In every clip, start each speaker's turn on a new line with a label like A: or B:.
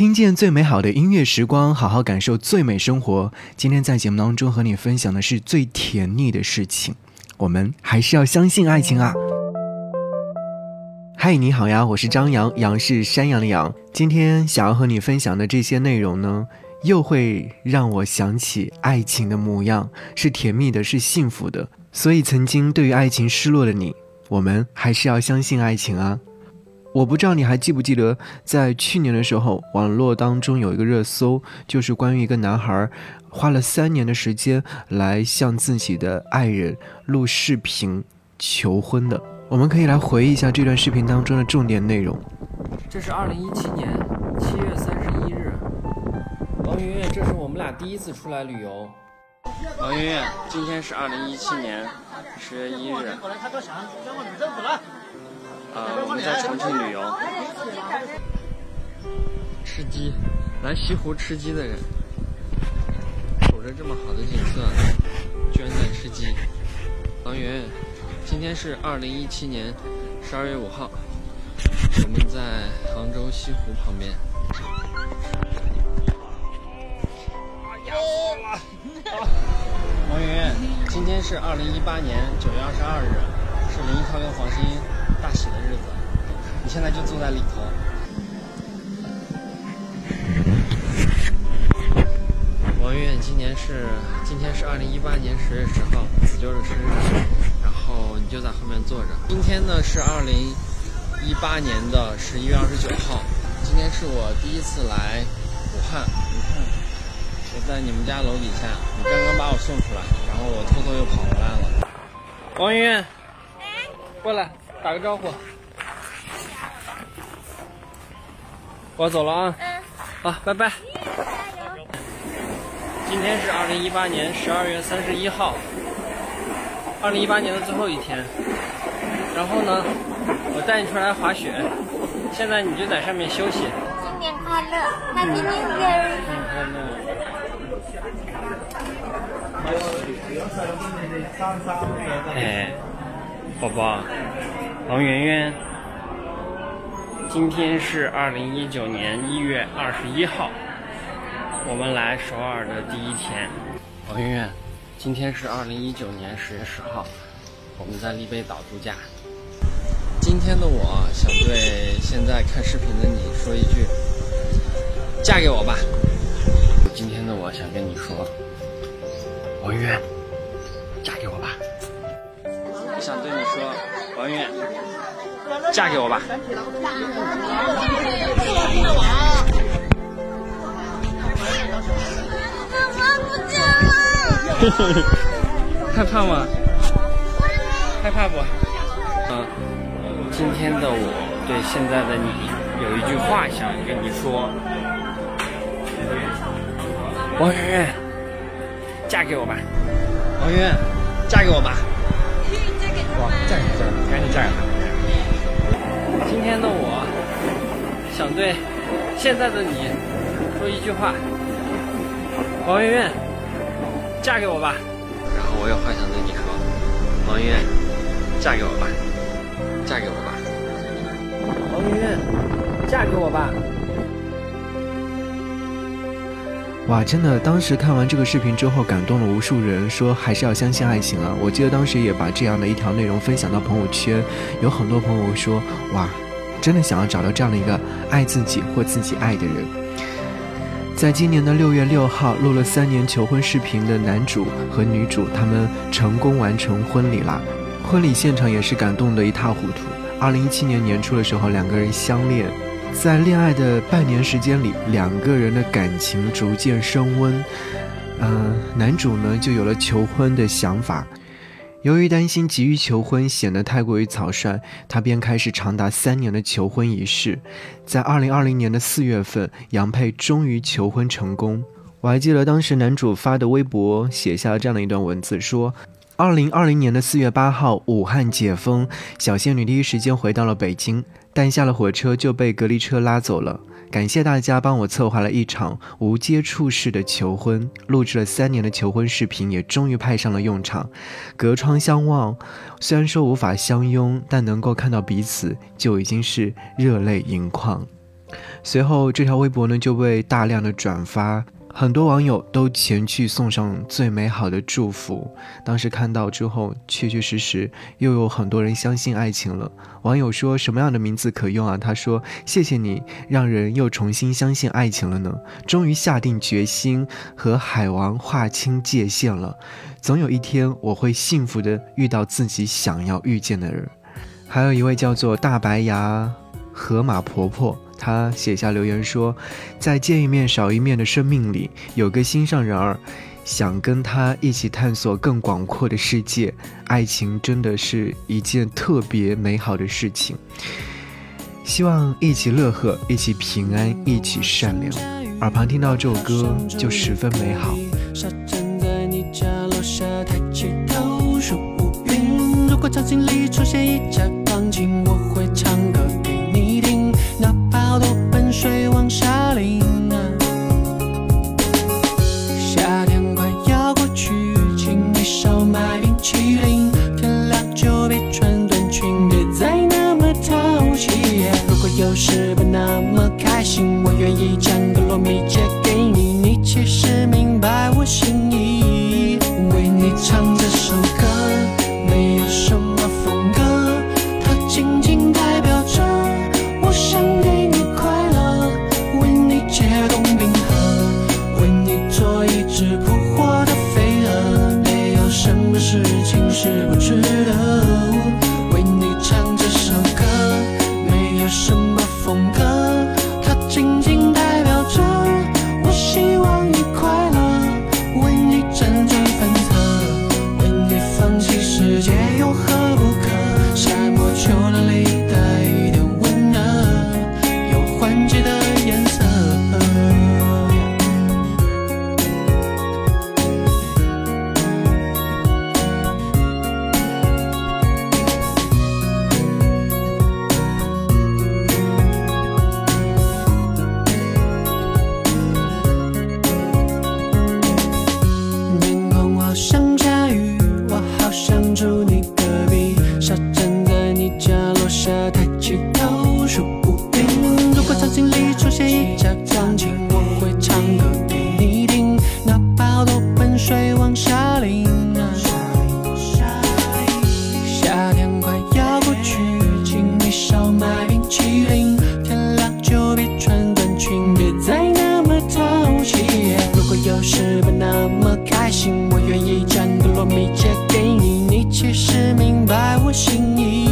A: 听见最美好的音乐时光，好好感受最美生活。今天在节目当中和你分享的是最甜蜜的事情。我们还是要相信爱情啊！嗨，你好呀，我是张扬，杨是山羊的羊。今天想要和你分享的这些内容呢，又会让我想起爱情的模样，是甜蜜的，是幸福的。所以，曾经对于爱情失落的你，我们还是要相信爱情啊！我不知道你还记不记得，在去年的时候，网络当中有一个热搜，就是关于一个男孩花了三年的时间来向自己的爱人录视频求婚的。我们可以来回忆一下这段视频当中的重点内容。
B: 这是二零一七年七月三十一日，王云云，这是我们俩第一次出来旅游。王云云，今天是二零一七年十月一日。呃，我们在重庆旅游，吃鸡，来西湖吃鸡的人，守着这么好的景色，居然在吃鸡。王圆圆，今天是二零一七年十二月五号，我们在杭州西湖旁边。王圆圆，今天是二零一八年九月二十二日，是林一涛跟黄鑫。大喜的日子，你现在就坐在里头。王月今年是今天是二零一八年十月十号，子舅的生日，然后你就在后面坐着。今天呢是二零一八年的十一月二十九号，今天是我第一次来武汉。你看，我在你们家楼底下，你刚刚把我送出来，然后我偷偷又跑回来了。王媛，过来。打个招呼，我走了啊！嗯，好，拜拜。今天是二零一八年十二月三十一号，二零一八年的最后一天。然后呢，我带你出来滑雪，现在你就在上面休息。
C: 新年快乐，Happy New Year！
B: 快乐。哎，宝宝。王媛媛，今天是二零一九年一月二十一号，我们来首尔的第一天。王媛媛，今天是二零一九年十月十号，我们在丽贝岛度假。今天的我想对现在看视频的你说一句：嫁给我吧。今天的我想跟你说，王圆圆，嫁给我吧。我想对你说，王圆圆。嫁给我吧！害怕吗？害怕不？嗯，今天的我对现在的你有一句话想跟你说，王圆圆，嫁给我吧！王圆圆，嫁给我吧！哇，嫁给嫁给，赶紧嫁给他！今天的我想对现在的你说一句话，王媛媛，嫁给我吧。然后我有话想对你说，王圆圆，嫁给我吧，嫁给我吧。王媛媛，嫁给我吧。
A: 哇，真的，当时看完这个视频之后，感动了无数人，说还是要相信爱情啊！我记得当时也把这样的一条内容分享到朋友圈，有很多朋友说，哇。真的想要找到这样的一个爱自己或自己爱的人。在今年的六月六号，录了三年求婚视频的男主和女主，他们成功完成婚礼啦。婚礼现场也是感动的一塌糊涂。二零一七年年初的时候，两个人相恋，在恋爱的半年时间里，两个人的感情逐渐升温。嗯，男主呢就有了求婚的想法。由于担心急于求婚显得太过于草率，他便开始长达三年的求婚仪式。在二零二零年的四月份，杨佩终于求婚成功。我还记得当时男主发的微博写下了这样的一段文字：说，二零二零年的四月八号，武汉解封，小仙女第一时间回到了北京，但下了火车就被隔离车拉走了。感谢大家帮我策划了一场无接触式的求婚，录制了三年的求婚视频，也终于派上了用场。隔窗相望，虽然说无法相拥，但能够看到彼此，就已经是热泪盈眶。
D: 随后，这条微博呢就被大量的转发。很多网友都前去送上最美好的祝福。当时看到之后，确确实实又有很多人相信爱情了。网友说：“什么样的名字可用啊？”他说：“谢谢你，让人又重新相信爱情了呢。终于下定决心和海王划清界限了。总有一天，我会幸福的遇到自己想要遇见的人。”还有一位叫做大白牙河马婆婆。他写下留言说：“在见一面少一面的生命里，有个心上人儿，想跟他一起探索更广阔的世界。爱情真的是一件特别美好的事情。希望一起乐呵，一起平安，一起善良。耳旁听到这首歌，就十分美好。”如果场景里出现一架钢琴，我情是不是？心我愿意将格洛米借给你你其实明白我心意。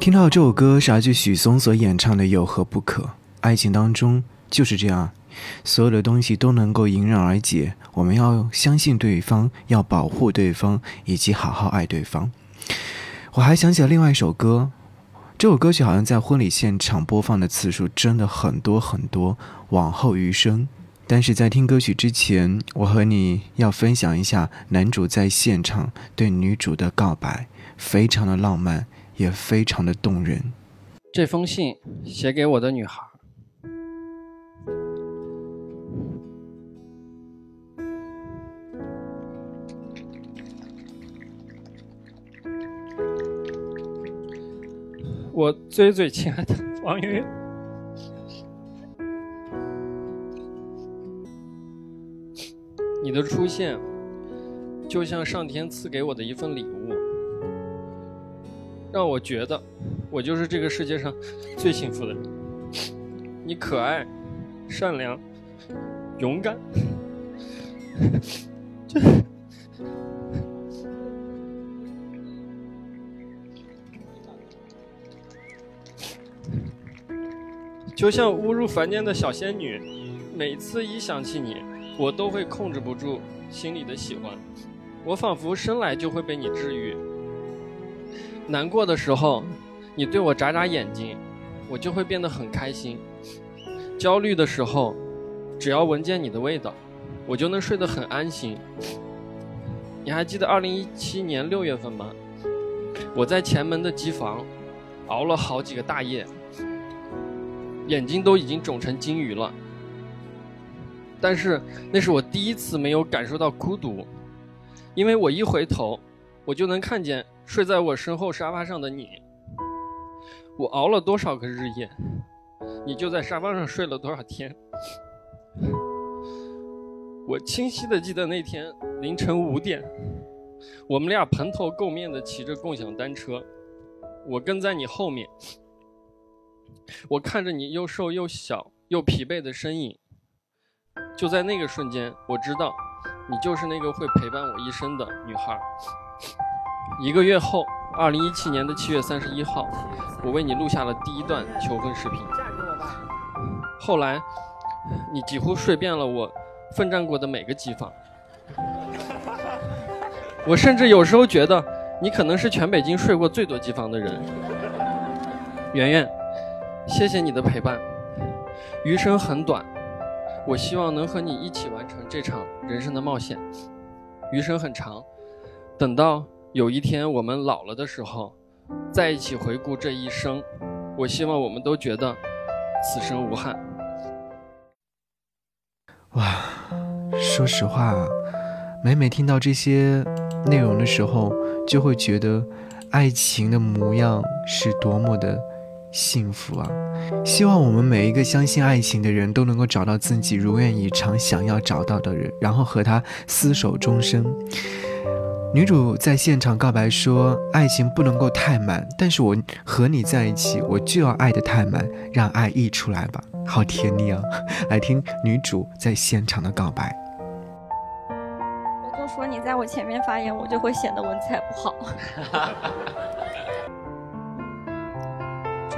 D: 听到这首歌是来自许嵩所演唱的《有何不可》。爱情当中就是这样，所有的东西都能够迎刃而解。我们要相信对方，要保护对方，以及好好爱对方。我还想起了另外一首歌，这首歌曲好像在婚礼现场播放的次数真的很多很多，往后余生。但是在听歌曲之前，我和你要分享一下男主在现场对女主的告白，非常的浪漫，也非常的动人。
E: 这封信写给我的女孩。我最最亲爱的王云。你的出现就像上天赐给我的一份礼物，让我觉得我就是这个世界上 最幸福的人。你可爱、善良、勇敢，就。就像误入凡间的小仙女，每次一想起你，我都会控制不住心里的喜欢。我仿佛生来就会被你治愈。难过的时候，你对我眨眨眼睛，我就会变得很开心。焦虑的时候，只要闻见你的味道，我就能睡得很安心。你还记得二零一七年六月份吗？我在前门的机房熬了好几个大夜。眼睛都已经肿成金鱼了，但是那是我第一次没有感受到孤独，因为我一回头，我就能看见睡在我身后沙发上的你。我熬了多少个日夜，你就在沙发上睡了多少天。我清晰的记得那天凌晨五点，我们俩蓬头垢面的骑着共享单车，我跟在你后面。我看着你又瘦又小又疲惫的身影，就在那个瞬间，我知道，你就是那个会陪伴我一生的女孩。一个月后，二零一七年的七月三十一号，我为你录下了第一段求婚视频。嫁给我吧后来，你几乎睡遍了我奋战过的每个机房。我甚至有时候觉得，你可能是全北京睡过最多机房的人。圆圆。谢谢你的陪伴，余生很短，我希望能和你一起完成这场人生的冒险。余生很长，等到有一天我们老了的时候，在一起回顾这一生，我希望我们都觉得此生无憾。
A: 哇，说实话，每每听到这些内容的时候，就会觉得爱情的模样是多么的。幸福啊！希望我们每一个相信爱情的人都能够找到自己如愿以偿想要找到的人，然后和他厮守终生。女主在现场告白说：“爱情不能够太满，但是我和你在一起，我就要爱的太满，让爱溢出来吧。”好甜蜜啊！来听女主在现场的告白。
F: 我就说你在我前面发言，我就会显得文采不好。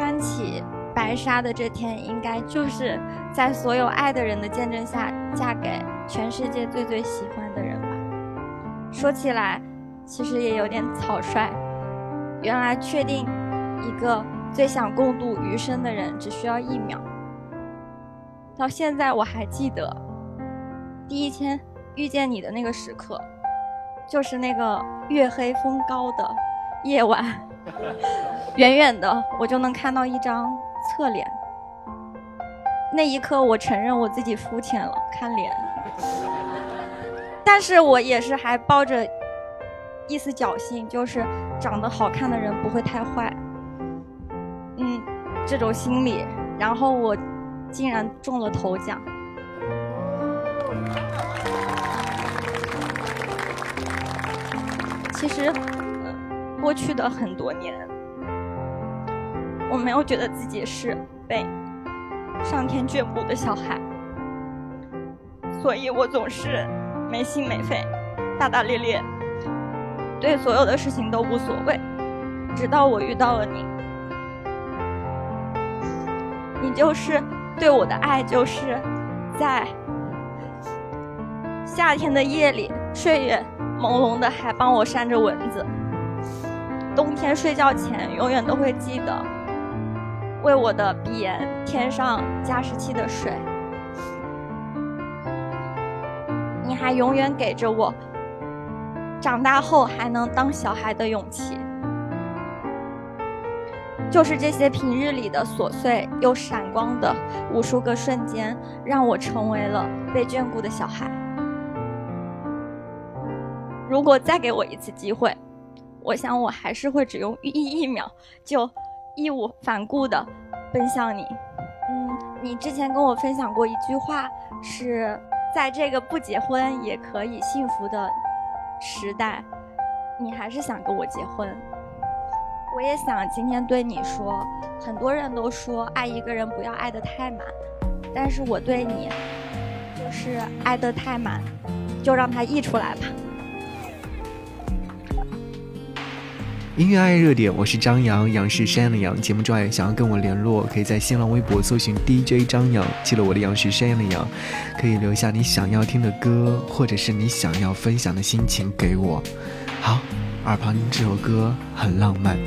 F: 穿起白纱的这天，应该就是在所有爱的人的见证下，嫁给全世界最最喜欢的人吧。说起来，其实也有点草率。原来确定一个最想共度余生的人，只需要一秒。到现在我还记得，第一天遇见你的那个时刻，就是那个月黑风高的夜晚。远远的，我就能看到一张侧脸。那一刻，我承认我自己肤浅了，看脸。但是我也是还抱着一丝侥幸，就是长得好看的人不会太坏。嗯，这种心理，然后我竟然中了头奖。其实。过去的很多年，我没有觉得自己是被上天眷顾的小孩，所以我总是没心没肺、大大咧咧，对所有的事情都无所谓。直到我遇到了你，你就是对我的爱，就是在夏天的夜里，睡眼朦胧的还帮我扇着蚊子。冬天睡觉前，永远都会记得为我的鼻炎添上加湿器的水。你还永远给着我长大后还能当小孩的勇气。就是这些平日里的琐碎又闪光的无数个瞬间，让我成为了被眷顾的小孩。如果再给我一次机会。我想，我还是会只用一一秒就义无反顾的奔向你。嗯，你之前跟我分享过一句话，是在这个不结婚也可以幸福的时代，你还是想跟我结婚。我也想今天对你说，很多人都说爱一个人不要爱得太满，但是我对你就是爱得太满，就让它溢出来吧。
A: 音乐爱热点，我是张扬，杨是山羊的羊。节目之外，想要跟我联络，可以在新浪微博搜寻 DJ 张扬，记了我的杨是山羊的羊，可以留下你想要听的歌，或者是你想要分享的心情给我。好，耳旁这首歌很浪漫。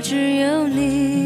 G: 只有你。